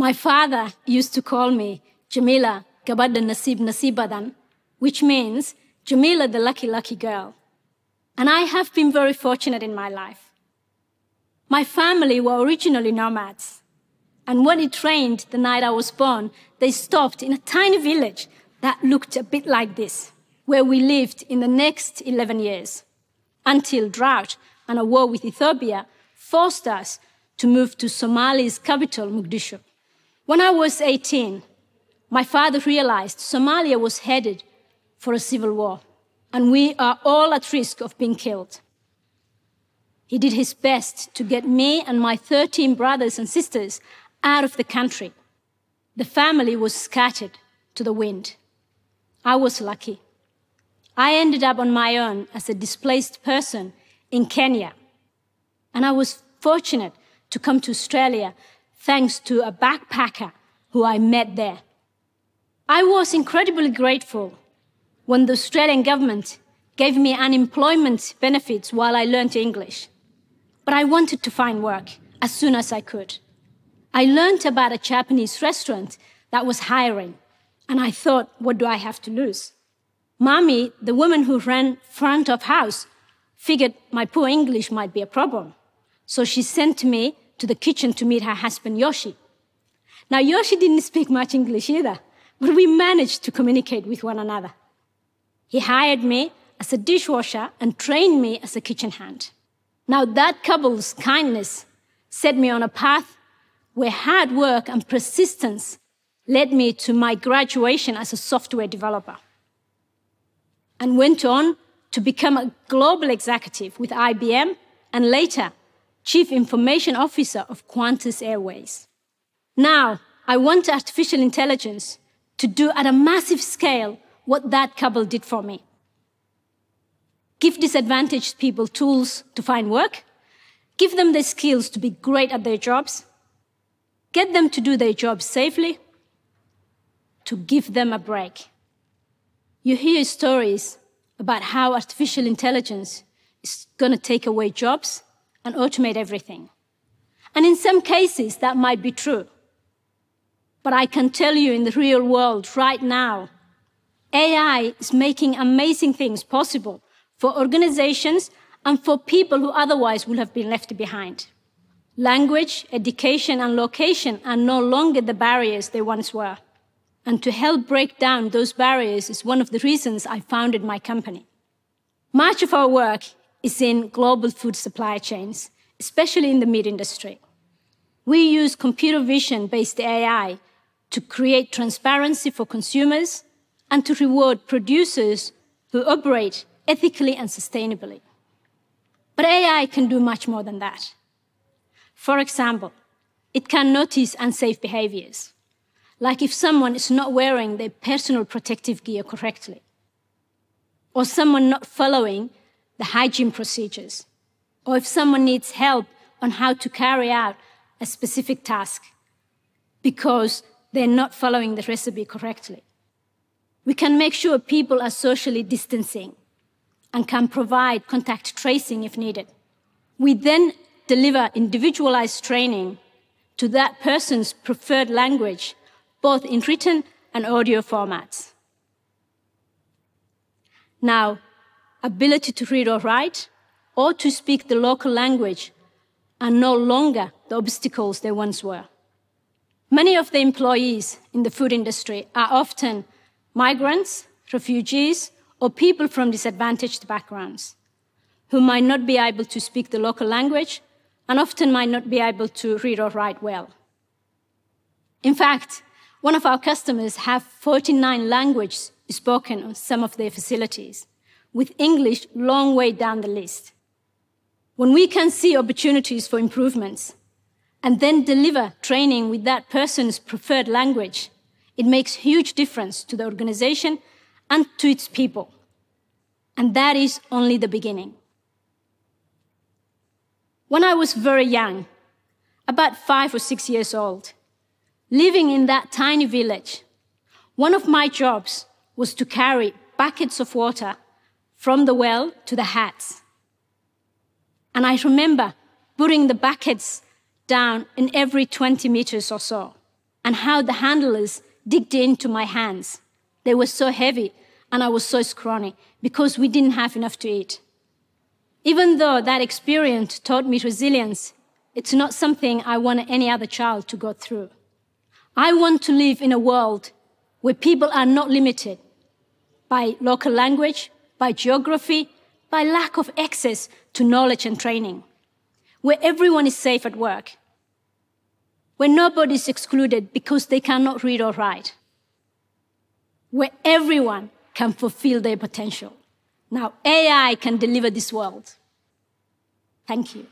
My father used to call me Jamila Gabada Nasib Nasibadan, which means Jamila the lucky, lucky girl. And I have been very fortunate in my life. My family were originally nomads. And when it rained the night I was born, they stopped in a tiny village that looked a bit like this, where we lived in the next 11 years, until drought and a war with Ethiopia forced us to move to Somalia's capital, Mogadishu. When I was 18, my father realized Somalia was headed for a civil war, and we are all at risk of being killed. He did his best to get me and my 13 brothers and sisters out of the country. The family was scattered to the wind. I was lucky. I ended up on my own as a displaced person in Kenya. And I was fortunate to come to Australia thanks to a backpacker who I met there. I was incredibly grateful when the Australian government gave me unemployment benefits while I learned English. But I wanted to find work as soon as I could. I learned about a Japanese restaurant that was hiring, and I thought, what do I have to lose? Mommy, the woman who ran front of house, figured my poor English might be a problem. So she sent me to the kitchen to meet her husband, Yoshi. Now, Yoshi didn't speak much English either, but we managed to communicate with one another. He hired me as a dishwasher and trained me as a kitchen hand. Now, that couple's kindness set me on a path where hard work and persistence led me to my graduation as a software developer and went on to become a global executive with IBM and later chief information officer of Qantas Airways. Now, I want artificial intelligence to do at a massive scale what that couple did for me. Give disadvantaged people tools to find work, give them the skills to be great at their jobs, get them to do their jobs safely, to give them a break. You hear stories about how artificial intelligence is going to take away jobs and automate everything. And in some cases, that might be true. But I can tell you in the real world right now, AI is making amazing things possible for organizations and for people who otherwise would have been left behind. Language, education, and location are no longer the barriers they once were. And to help break down those barriers is one of the reasons I founded my company. Much of our work is in global food supply chains, especially in the meat industry. We use computer vision based AI to create transparency for consumers and to reward producers who operate ethically and sustainably. But AI can do much more than that. For example, it can notice unsafe behaviors, like if someone is not wearing their personal protective gear correctly, or someone not following the hygiene procedures, or if someone needs help on how to carry out a specific task because they're not following the recipe correctly. We can make sure people are socially distancing and can provide contact tracing if needed. We then deliver individualized training to that person's preferred language, both in written and audio formats. Now, ability to read or write or to speak the local language are no longer the obstacles they once were. Many of the employees in the food industry are often migrants, refugees, or people from disadvantaged backgrounds who might not be able to speak the local language and often might not be able to read or write well. In fact, one of our customers have 49 languages spoken on some of their facilities, with English long way down the list. When we can see opportunities for improvements and then deliver training with that person's preferred language, it makes huge difference to the organization and to its people. And that is only the beginning. When I was very young, about five or six years old, living in that tiny village, one of my jobs was to carry buckets of water from the well to the hats. And I remember putting the buckets down in every 20 meters or so. and how the handlers digged into my hands. They were so heavy, and I was so scrawny because we didn't have enough to eat. Even though that experience taught me resilience, it's not something I want any other child to go through. I want to live in a world where people are not limited by local language, by geography, by lack of access to knowledge and training, where everyone is safe at work, where nobody is excluded because they cannot read or write, where everyone can fulfill their potential. Now, AI can deliver this world. Thank you.